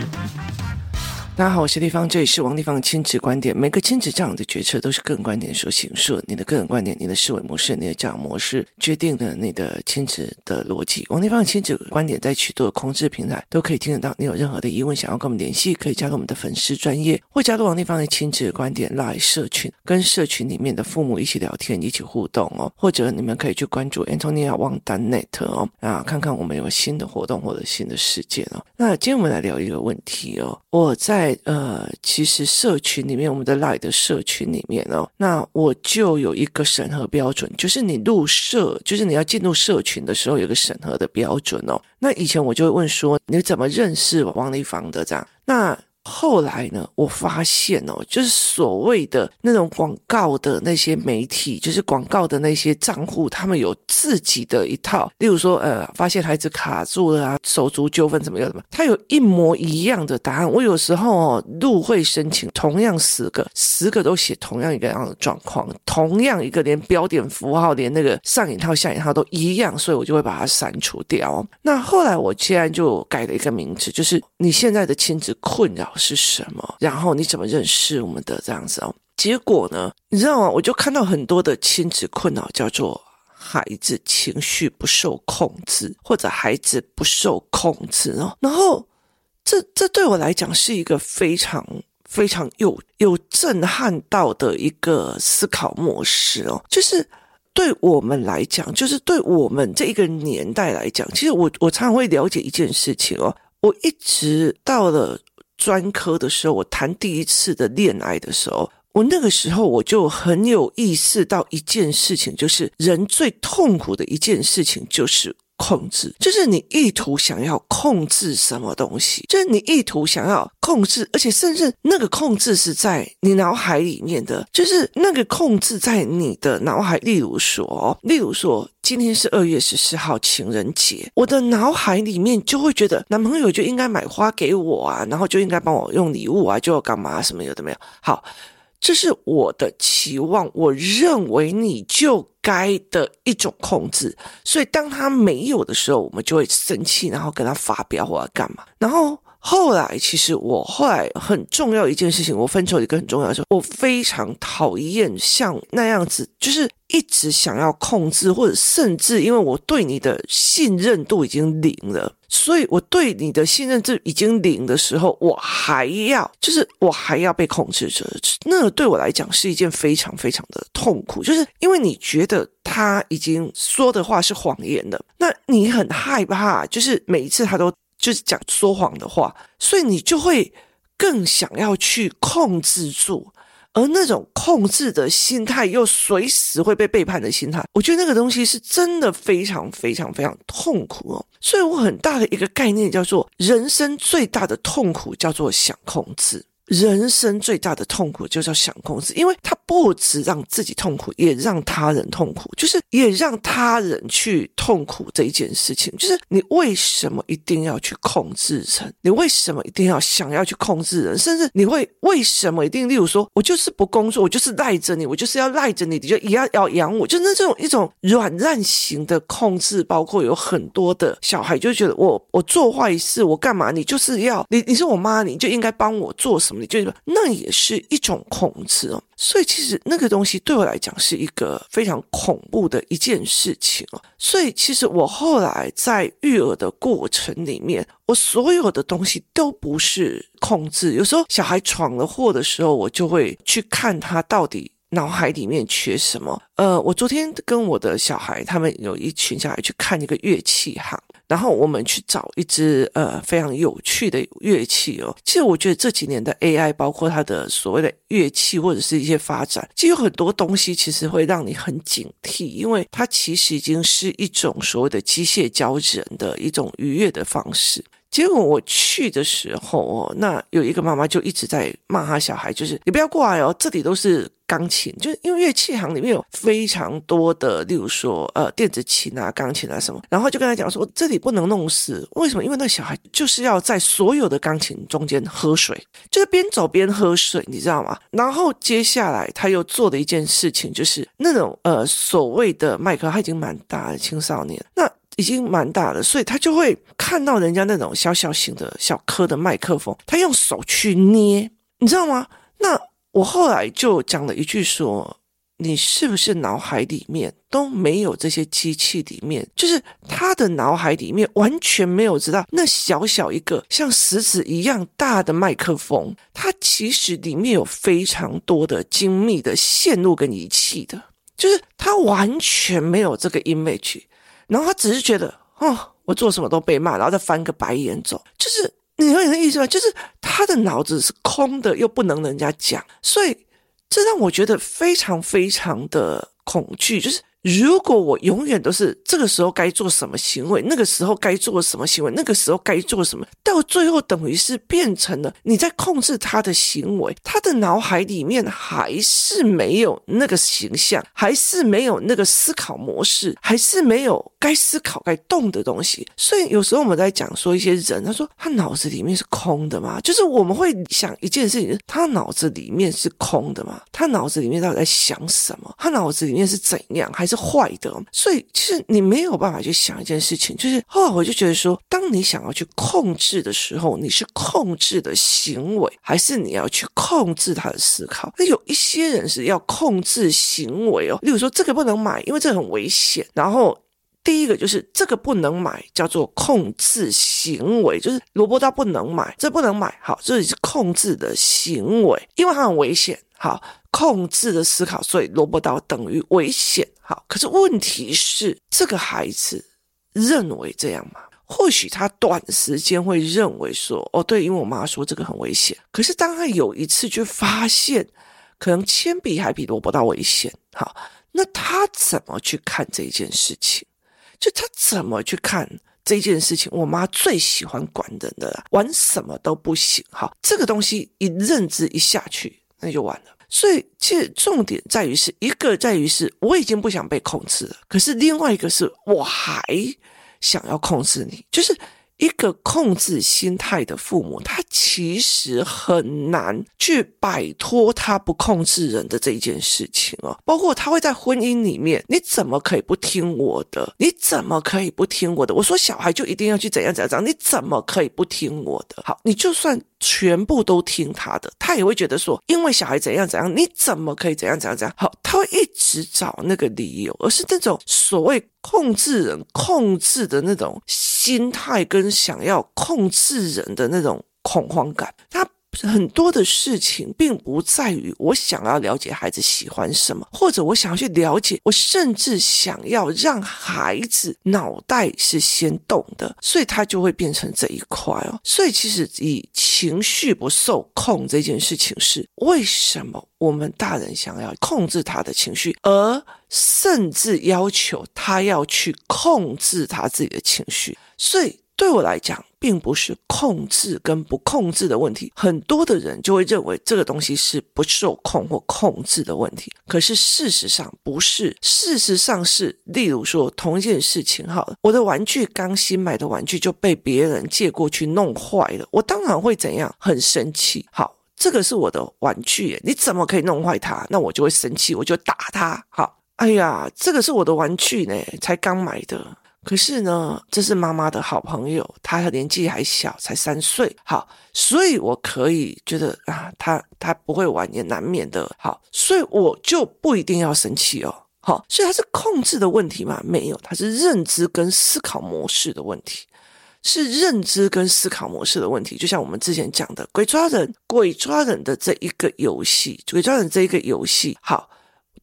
Thank you. 大家好，我是丽芳，这里是王丽芳的亲子观点。每个亲子教养的决策都是个人观点所形塑，你的个人观点、你的思维模式、你的教养模式，决定了你的亲子的逻辑。王丽芳的亲子观点在许多的空置平台都可以听得到。你有任何的疑问，想要跟我们联系，可以加入我们的粉丝专业，或加入王丽芳的亲子观点 Live 社群，跟社群里面的父母一起聊天、一起互动哦。或者你们可以去关注 Antonia Wang Danet 哦，啊，看看我们有新的活动或者新的事件哦。那今天我们来聊一个问题哦，我在。在呃，其实社群里面，我们的 Live 的社群里面哦，那我就有一个审核标准，就是你入社，就是你要进入社群的时候，有个审核的标准哦。那以前我就会问说，你怎么认识王丽芳的这样？那后来呢，我发现哦，就是所谓的那种广告的那些媒体，就是广告的那些账户，他们有自己的一套。例如说，呃，发现孩子卡住了啊，手足纠纷怎么样？怎么？他有一模一样的答案。我有时候哦，入会申请，同样十个，十个都写同样一个样的状况，同样一个连标点符号，连那个上引号下引号都一样，所以我就会把它删除掉。那后来我竟然就改了一个名字，就是你现在的亲子困扰是什么？然后你怎么认识我们的这样子哦？结果呢？你知道吗？我就看到很多的亲子困扰，叫做孩子情绪不受控制，或者孩子不受控制哦。然后这这对我来讲是一个非常非常有有震撼到的一个思考模式哦。就是对我们来讲，就是对我们这一个年代来讲，其实我我常常会了解一件事情哦。我一直到了专科的时候，我谈第一次的恋爱的时候，我那个时候我就很有意识到一件事情，就是人最痛苦的一件事情就是控制，就是你意图想要控制什么东西，就是你意图想要控制，而且甚至那个控制是在你脑海里面的，就是那个控制在你的脑海，例如说，例如说。今天是二月十四号情人节，我的脑海里面就会觉得男朋友就应该买花给我啊，然后就应该帮我用礼物啊，就要干嘛什么有的没有。好，这是我的期望，我认为你就该的一种控制。所以当他没有的时候，我们就会生气，然后跟他发飙或者干嘛。然后后来，其实我后来很重要一件事情，我分手一个很重要的事，我非常讨厌像那样子，就是。一直想要控制，或者甚至因为我对你的信任度已经零了，所以我对你的信任度已经零的时候，我还要就是我还要被控制着，那对我来讲是一件非常非常的痛苦，就是因为你觉得他已经说的话是谎言了，那你很害怕，就是每一次他都就是讲说谎的话，所以你就会更想要去控制住。而那种控制的心态，又随时会被背叛的心态，我觉得那个东西是真的非常非常非常痛苦哦。所以我很大的一个概念叫做，人生最大的痛苦叫做想控制。人生最大的痛苦就是想控制，因为他不止让自己痛苦，也让他人痛苦，就是也让他人去痛苦这一件事情。就是你为什么一定要去控制人？你为什么一定要想要去控制人？甚至你会为什么一定？例如说，我就是不工作，我就是赖着你，我就是要赖着你，你就也要要养我，就是这种一种软烂型的控制。包括有很多的小孩就觉得我我做坏事，我干嘛？你就是要你你是我妈，你就应该帮我做什么？你就那也是一种控制哦，所以其实那个东西对我来讲是一个非常恐怖的一件事情哦。所以其实我后来在育儿的过程里面，我所有的东西都不是控制。有时候小孩闯了祸的时候，我就会去看他到底脑海里面缺什么。呃，我昨天跟我的小孩，他们有一群小孩去看一个乐器行。然后我们去找一支呃非常有趣的乐器哦。其实我觉得这几年的 AI，包括它的所谓的乐器或者是一些发展，其实有很多东西其实会让你很警惕，因为它其实已经是一种所谓的机械教人的一种愉悦的方式。结果我去的时候哦，那有一个妈妈就一直在骂她小孩，就是你不要过来哦，这里都是钢琴，就是因为乐器行里面有非常多的，例如说呃电子琴啊、钢琴啊什么，然后就跟他讲说这里不能弄湿，为什么？因为那小孩就是要在所有的钢琴中间喝水，就是边走边喝水，你知道吗？然后接下来他又做的一件事情就是那种呃所谓的麦克，他已经蛮大的青少年，那。已经蛮大了，所以他就会看到人家那种小小型的小颗的麦克风，他用手去捏，你知道吗？那我后来就讲了一句说。你是不是脑海里面都没有这些机器里面，就是他的脑海里面完全没有知道那小小一个像石子一样大的麦克风，它其实里面有非常多的精密的线路跟仪器的，就是他完全没有这个 image，然后他只是觉得哦，我做什么都被骂，然后再翻个白眼走，就是你有你的意思吗？就是他的脑子是空的，又不能人家讲，所以。这让我觉得非常非常的恐惧，就是。如果我永远都是这个时候该做什么行为，那个时候该做什么行为，那个时候该做什么，到最后等于是变成了你在控制他的行为，他的脑海里面还是没有那个形象，还是没有那个思考模式，还是没有该思考该动的东西。所以有时候我们在讲说一些人，他说他脑子里面是空的嘛，就是我们会想一件事情，他脑子里面是空的嘛，他脑子里面到底在想什么？他脑子里面是怎样？还是坏的，所以其实你没有办法去想一件事情，就是后来我就觉得说，当你想要去控制的时候，你是控制的行为，还是你要去控制他的思考？那有一些人是要控制行为哦，例如说这个不能买，因为这很危险。然后第一个就是这个不能买，叫做控制行为，就是萝卜刀不能买，这不能买，好，这里是控制的行为，因为它很危险。好，控制的思考，所以萝卜刀等于危险。好，可是问题是，这个孩子认为这样吗？或许他短时间会认为说，哦，对，因为我妈说这个很危险。可是当他有一次就发现，可能铅笔还比萝卜刀危险。好，那他怎么去看这件事情？就他怎么去看这件事情？我妈最喜欢管人的了，玩什么都不行。好，这个东西一认知一下去。那就完了，所以其实重点在于是一个在于是我已经不想被控制了，可是另外一个是我还想要控制你，就是。一个控制心态的父母，他其实很难去摆脱他不控制人的这一件事情哦。包括他会在婚姻里面，你怎么可以不听我的？你怎么可以不听我的？我说小孩就一定要去怎样怎样怎样？你怎么可以不听我的？好，你就算全部都听他的，他也会觉得说，因为小孩怎样怎样，你怎么可以怎样怎样怎样？好，他会一直找那个理由，而是那种所谓。控制人、控制的那种心态，跟想要控制人的那种恐慌感，他很多的事情并不在于我想要了解孩子喜欢什么，或者我想要去了解，我甚至想要让孩子脑袋是先动的，所以他就会变成这一块哦。所以其实以情绪不受控这件事情是为什么？我们大人想要控制他的情绪，而甚至要求他要去控制他自己的情绪，所以对我来讲，并不是控制跟不控制的问题。很多的人就会认为这个东西是不受控或控制的问题，可是事实上不是。事实上是，例如说同一件事情，好了，我的玩具刚新买的玩具就被别人借过去弄坏了，我当然会怎样？很生气。好。这个是我的玩具耶，你怎么可以弄坏它？那我就会生气，我就打他。好，哎呀，这个是我的玩具呢，才刚买的。可是呢，这是妈妈的好朋友，他年纪还小，才三岁。好，所以我可以觉得啊，他他不会玩也难免的。好，所以我就不一定要生气哦。好，所以他是控制的问题吗？没有，他是认知跟思考模式的问题。是认知跟思考模式的问题，就像我们之前讲的鬼抓人、鬼抓人的这一个游戏，鬼抓人这一个游戏，好。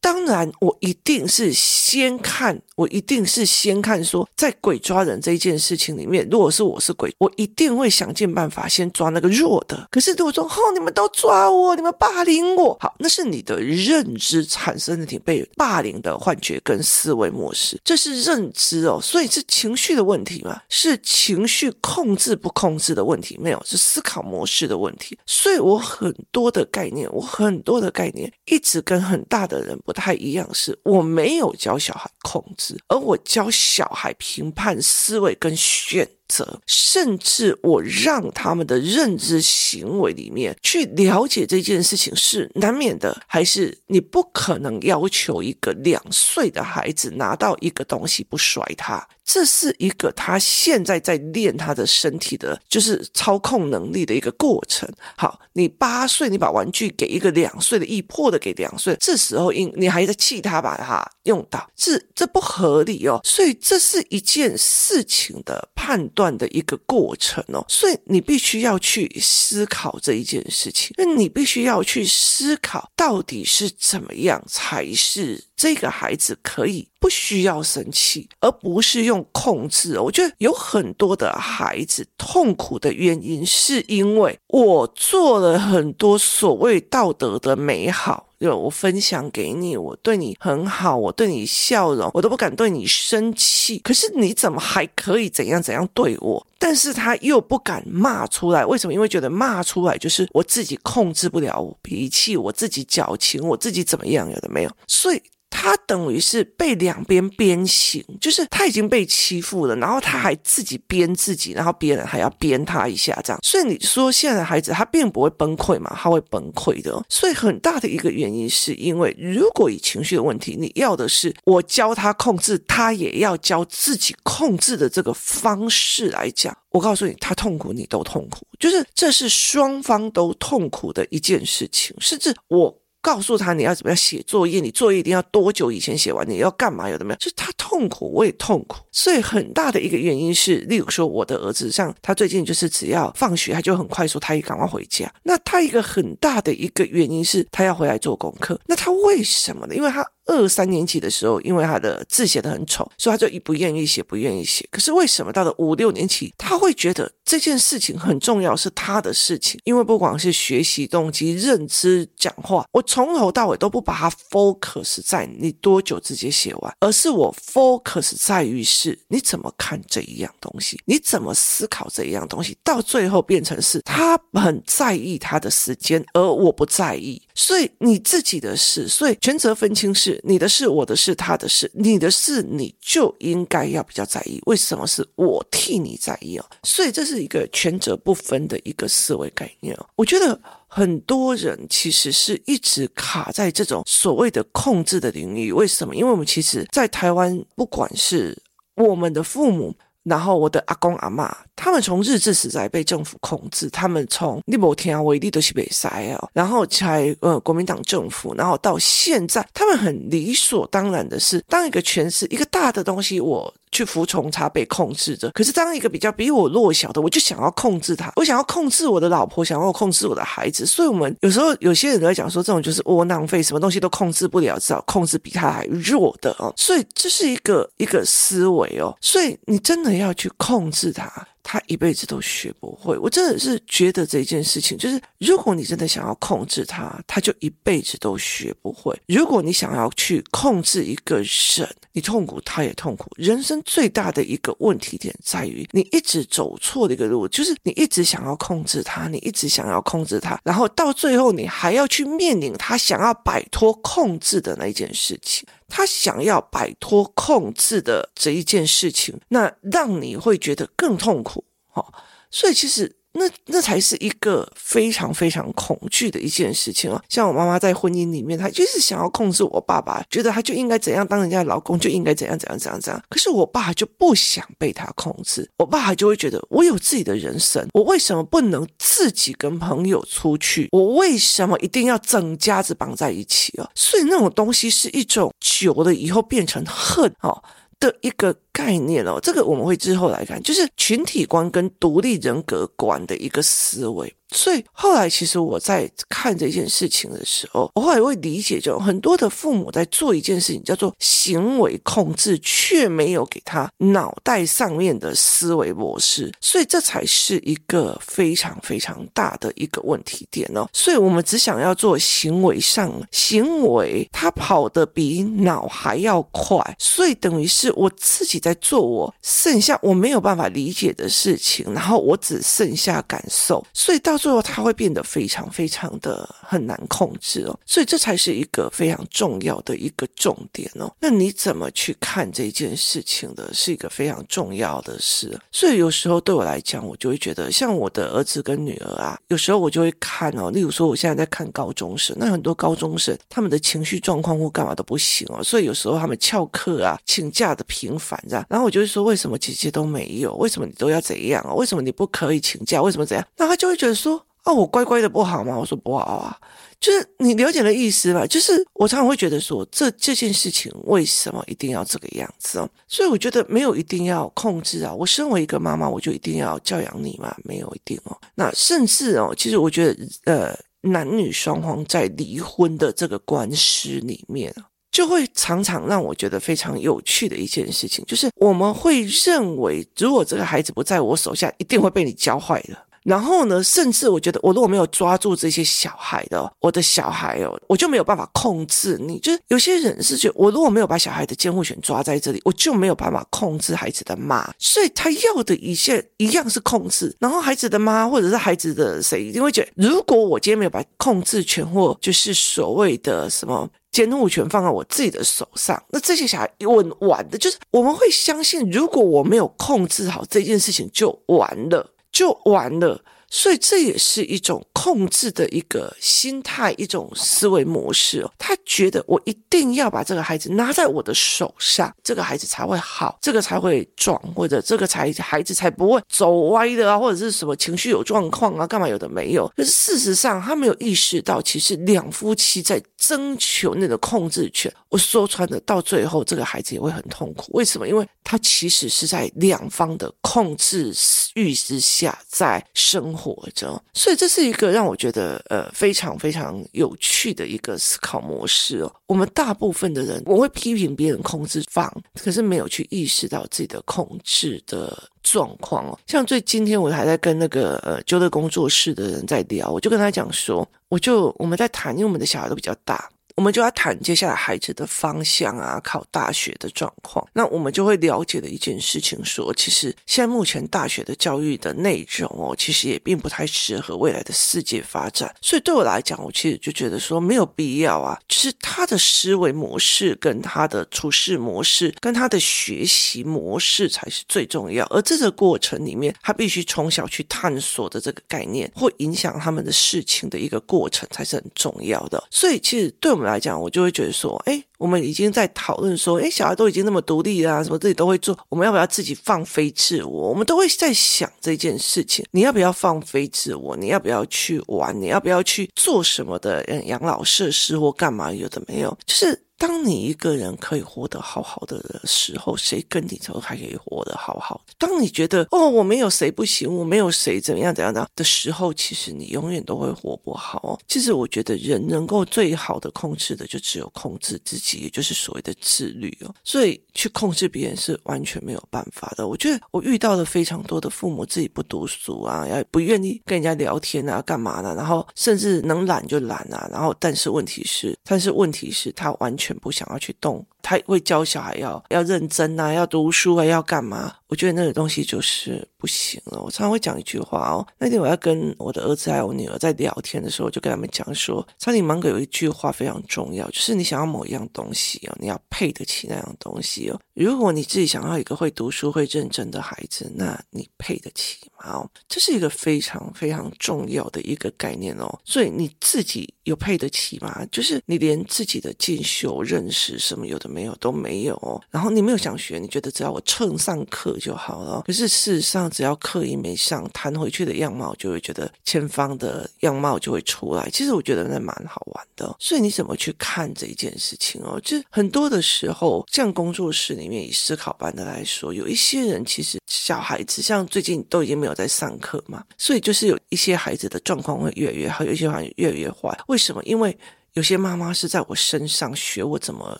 当然，我一定是先看，我一定是先看说，在鬼抓人这一件事情里面，如果是我是鬼，我一定会想尽办法先抓那个弱的。可是如果说，哦，你们都抓我，你们霸凌我，好，那是你的认知产生的你被霸凌的幻觉跟思维模式，这是认知哦，所以是情绪的问题嘛，是情绪控制不控制的问题，没有，是思考模式的问题。所以我很多的概念，我很多的概念，一直跟很大的人。不太一样，是我没有教小孩控制，而我教小孩评判思维跟选则，甚至我让他们的认知行为里面去了解这件事情是难免的，还是你不可能要求一个两岁的孩子拿到一个东西不甩他？这是一个他现在在练他的身体的，就是操控能力的一个过程。好，你八岁，你把玩具给一个两岁的，易破的给两岁，这时候应你还在气他把它用到，这这不合理哦。所以这是一件事情的判断的一个过程哦。所以你必须要去思考这一件事情，那你必须要去思考到底是怎么样才是。这个孩子可以不需要生气，而不是用控制。我觉得有很多的孩子痛苦的原因，是因为我做了很多所谓道德的美好，有我分享给你，我对你很好，我对你笑容，我都不敢对你生气。可是你怎么还可以怎样怎样对我？但是他又不敢骂出来，为什么？因为觉得骂出来就是我自己控制不了我脾气，我自己矫情，我自己怎么样？有的没有，所以。他等于是被两边鞭刑，就是他已经被欺负了，然后他还自己鞭自己，然后别人还要鞭他一下，这样。所以你说现在的孩子他并不会崩溃嘛？他会崩溃的。所以很大的一个原因是因为，如果以情绪的问题，你要的是我教他控制，他也要教自己控制的这个方式来讲，我告诉你，他痛苦，你都痛苦，就是这是双方都痛苦的一件事情，甚至我。告诉他你要怎么样写作业，你作业一定要多久以前写完？你要干嘛？有的没有？就是他痛苦，我也痛苦。所以很大的一个原因是，例如说我的儿子，像他最近就是只要放学，他就很快速他也赶快回家。那他一个很大的一个原因是他要回来做功课。那他为什么呢？因为他。二三年级的时候，因为他的字写得很丑，所以他就一不愿意写，不愿意写。可是为什么到了五六年级，他会觉得这件事情很重要，是他的事情？因为不管是学习动机、认知、讲话，我从头到尾都不把它 focus 在你多久直接写完，而是我 focus 在于是你怎么看这一样东西，你怎么思考这一样东西，到最后变成是他很在意他的时间，而我不在意。所以你自己的事，所以权责分清是。你的事，我的事，他的事，你的事你就应该要比较在意。为什么是我替你在意哦？所以这是一个权责不分的一个思维概念。我觉得很多人其实是一直卡在这种所谓的控制的领域。为什么？因为我们其实，在台湾，不管是我们的父母。然后我的阿公阿妈，他们从日治时代被政府控制，他们从你某天啊，我一定都是被塞哦，然后才呃国民党政府，然后到现在，他们很理所当然的是，当一个权势一个大的东西，我。去服从他，被控制着。可是当一个比较比我弱小的，我就想要控制他，我想要控制我的老婆，想要控制我的孩子。所以，我们有时候有些人都在讲说，这种就是窝囊废，什么东西都控制不了，至少控制比他还弱的哦。所以这是一个一个思维哦。所以你真的要去控制他。他一辈子都学不会，我真的是觉得这件事情，就是如果你真的想要控制他，他就一辈子都学不会。如果你想要去控制一个人，你痛苦，他也痛苦。人生最大的一个问题点在于，你一直走错的一个路，就是你一直想要控制他，你一直想要控制他，然后到最后你还要去面临他想要摆脱控制的那一件事情。他想要摆脱控制的这一件事情，那让你会觉得更痛苦，哦，所以其实。那那才是一个非常非常恐惧的一件事情啊！像我妈妈在婚姻里面，她就是想要控制我爸爸，觉得他就应该怎样当人家的老公，就应该怎样怎样怎样怎样。可是我爸就不想被他控制，我爸就会觉得我有自己的人生，我为什么不能自己跟朋友出去？我为什么一定要整家子绑在一起啊？所以那种东西是一种久了以后变成恨哦的一个。概念哦，这个我们会之后来看，就是群体观跟独立人格观的一个思维。所以后来，其实我在看这件事情的时候，我后来会理解，就很多的父母在做一件事情，叫做行为控制，却没有给他脑袋上面的思维模式。所以这才是一个非常非常大的一个问题点哦。所以我们只想要做行为上，行为他跑得比脑还要快，所以等于是我自己在。在做我剩下我没有办法理解的事情，然后我只剩下感受，所以到最后他会变得非常非常的很难控制哦。所以这才是一个非常重要的一个重点哦。那你怎么去看这件事情的，是一个非常重要的事。所以有时候对我来讲，我就会觉得，像我的儿子跟女儿啊，有时候我就会看哦，例如说我现在在看高中生，那很多高中生他们的情绪状况或干嘛都不行哦，所以有时候他们翘课啊、请假的频繁然后我就会说，为什么姐姐都没有？为什么你都要怎样啊？为什么你不可以请假？为什么怎样？那他就会觉得说，哦，我乖乖的不好吗？我说不好啊。就是你了解的意思吧？就是我常常会觉得说，这这件事情为什么一定要这个样子哦？所以我觉得没有一定要控制啊。我身为一个妈妈，我就一定要教养你嘛？没有一定哦。那甚至哦，其实我觉得，呃，男女双方在离婚的这个官司里面，就会常常让我觉得非常有趣的一件事情，就是我们会认为，如果这个孩子不在我手下，一定会被你教坏的。然后呢，甚至我觉得，我如果没有抓住这些小孩的，我的小孩哦，我就没有办法控制你。就是有些人是觉得，我如果没有把小孩的监护权抓在这里，我就没有办法控制孩子的妈。所以他要的一切一样是控制。然后孩子的妈或者是孩子的谁，一定会觉得，如果我今天没有把控制权或就是所谓的什么监护权放在我自己的手上，那这些小孩稳完的，就是我们会相信，如果我没有控制好这件事情，就完了。就完了，所以这也是一种控制的一个心态，一种思维模式哦。他觉得我一定要把这个孩子拿在我的手上，这个孩子才会好，这个才会壮，或者这个才孩子才不会走歪的啊，或者是什么情绪有状况啊，干嘛有的没有。可是事实上，他没有意识到，其实两夫妻在征求那个控制权。我说穿了，到最后这个孩子也会很痛苦。为什么？因为他其实是在两方的控制欲之下在生活着，所以这是一个让我觉得呃非常非常有趣的一个思考模式哦。我们大部分的人，我会批评别人控制方，可是没有去意识到自己的控制的状况哦。像最今天我还在跟那个呃纠乐工作室的人在聊，我就跟他讲说，我就我们在谈，因为我们的小孩都比较大。我们就要谈接下来孩子的方向啊，考大学的状况。那我们就会了解的一件事情说，其实现在目前大学的教育的内容哦，其实也并不太适合未来的世界发展。所以对我来讲，我其实就觉得说没有必要啊，就是他的思维模式、跟他的处事模式、跟他的学习模式才是最重要。而这个过程里面，他必须从小去探索的这个概念，会影响他们的事情的一个过程才是很重要的。所以其实对我们来讲，我就会觉得说，哎，我们已经在讨论说，哎，小孩都已经那么独立啊，什么自己都会做，我们要不要自己放飞自我？我们都会在想这件事情，你要不要放飞自我？你要不要去玩？你要不要去做什么的？嗯，养老设施或干嘛？有的没有，就是。当你一个人可以活得好好的的时候，谁跟你都还可以活得好好的。当你觉得哦，我没有谁不行，我没有谁怎么样怎样的的时候，其实你永远都会活不好。其实我觉得人能够最好的控制的，就只有控制自己，也就是所谓的自律哦。所以去控制别人是完全没有办法的。我觉得我遇到了非常多的父母自己不读书啊，也不愿意跟人家聊天啊，干嘛呢？然后甚至能懒就懒啊。然后但是问题是，但是问题是，他完全。全部想要去动，他会教小孩要要认真啊，要读书啊，要干嘛？我觉得那个东西就是不行了。我常常会讲一句话哦，那天我要跟我的儿子还有我女儿在聊天的时候，我就跟他们讲说，查理芒格有一句话非常重要，就是你想要某一样东西哦，你要配得起那样东西哦。如果你自己想要一个会读书、会认真的孩子，那你配得起吗？哦，这是一个非常非常重要的一个概念哦。所以你自己有配得起吗？就是你连自己的进修、认识什么有的没没有都没有哦。然后你没有想学，你觉得只要我蹭上课。就好了。可是事实上，只要课一没上，弹回去的样貌就会觉得前方的样貌就会出来。其实我觉得那蛮好玩的。所以你怎么去看这一件事情哦？就很多的时候，像工作室里面以思考班的来说，有一些人其实小孩子像最近都已经没有在上课嘛，所以就是有一些孩子的状况会越来越好，有一些孩子越来越坏。为什么？因为有些妈妈是在我身上学我怎么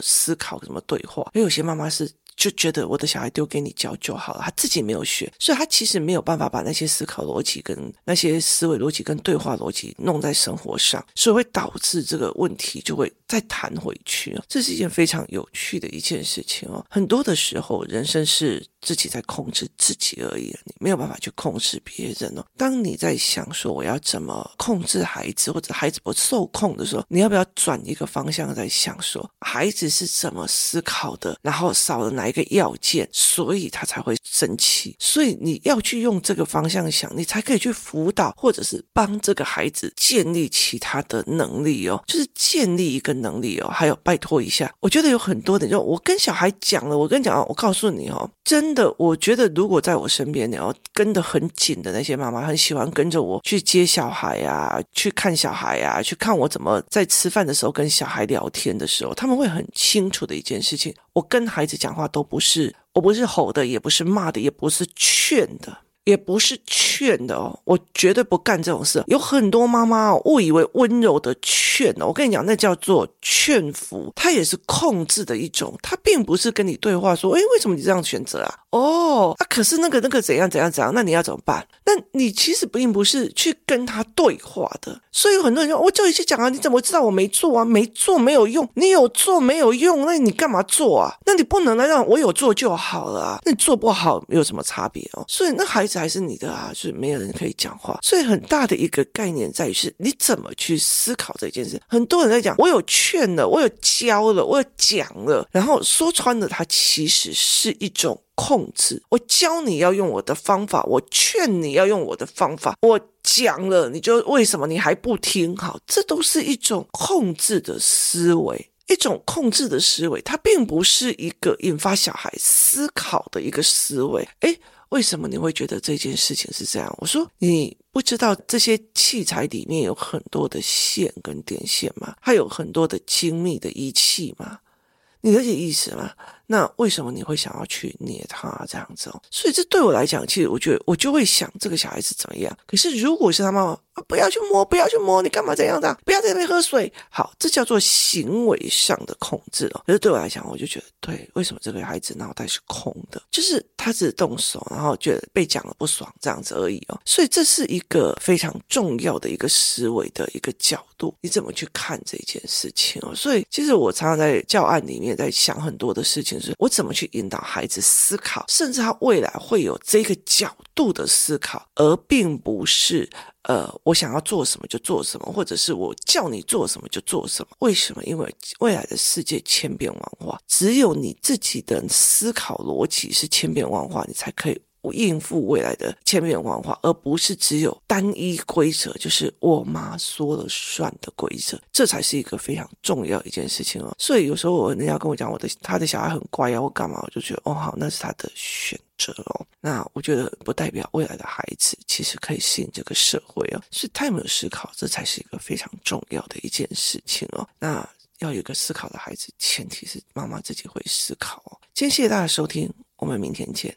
思考、怎么对话，而有些妈妈是。就觉得我的小孩丢给你教就好了，他自己没有学，所以他其实没有办法把那些思考逻辑跟那些思维逻辑跟对话逻辑弄在生活上，所以会导致这个问题就会再弹回去。这是一件非常有趣的一件事情哦。很多的时候，人生是自己在控制自己而已，你没有办法去控制别人哦。当你在想说我要怎么控制孩子，或者孩子不受控的时候，你要不要转一个方向在想说孩子是怎么思考的，然后少了哪？一个要件，所以他才会生气。所以你要去用这个方向想，你才可以去辅导，或者是帮这个孩子建立其他的能力哦，就是建立一个能力哦。还有拜托一下，我觉得有很多的，就我跟小孩讲了，我跟你讲啊，我告诉你哦，真真的，我觉得如果在我身边，你要跟得很紧的那些妈妈，很喜欢跟着我去接小孩呀，去看小孩呀，去看我怎么在吃饭的时候跟小孩聊天的时候，他们会很清楚的一件事情。我跟孩子讲话都不是，我不是吼的，也不是骂的，也不是劝的。也不是劝的哦，我绝对不干这种事。有很多妈妈，误以为温柔的劝哦，我跟你讲，那叫做劝服，它也是控制的一种。它并不是跟你对话说，诶，为什么你这样选择啊？哦，啊，可是那个那个怎样怎样怎样，那你要怎么办？那你其实并不是去跟他对话的。所以有很多人说，我就一起讲啊，你怎么知道我没做啊？没做没有用，你有做没有用，那你干嘛做啊？那你不能来让我有做就好了啊？那你做不好有什么差别哦？所以那孩子。还是你的啊，就是没有人可以讲话，所以很大的一个概念在于是你怎么去思考这件事。很多人在讲，我有劝了，我有教了，我有讲了，然后说穿了，它其实是一种控制。我教你要用我的方法，我劝你要用我的方法，我讲了，你就为什么你还不听？好，这都是一种控制的思维，一种控制的思维，它并不是一个引发小孩思考的一个思维。诶为什么你会觉得这件事情是这样？我说你不知道这些器材里面有很多的线跟电线吗？还有很多的精密的仪器吗？你了解意思吗？那为什么你会想要去捏他这样子哦？所以这对我来讲，其实我觉得我就会想这个小孩子怎么样。可是如果是他妈妈啊。不要去摸，不要去摸，你干嘛这样的？不要在那边喝水。好，这叫做行为上的控制哦。可是对我来讲，我就觉得，对，为什么这个孩子脑袋是空的？就是他只动手，然后觉得被讲了不爽这样子而已哦。所以这是一个非常重要的一个思维的一个角度，你怎么去看这件事情哦？所以其实我常常在教案里面在想很多的事情，我怎么去引导孩子思考，甚至他未来会有这个角度的思考，而并不是。呃，我想要做什么就做什么，或者是我叫你做什么就做什么。为什么？因为未来的世界千变万化，只有你自己的思考逻辑是千变万化，你才可以。应付未来的千变万化，而不是只有单一规则，就是我妈说了算的规则，这才是一个非常重要一件事情哦。所以有时候我人家跟我讲我的他的小孩很乖啊，我干嘛，我就觉得哦好，那是他的选择哦。那我觉得不代表未来的孩子其实可以适应这个社会哦。是他有没有思考，这才是一个非常重要的一件事情哦。那要有一个思考的孩子，前提是妈妈自己会思考哦。今天谢谢大家收听，我们明天见。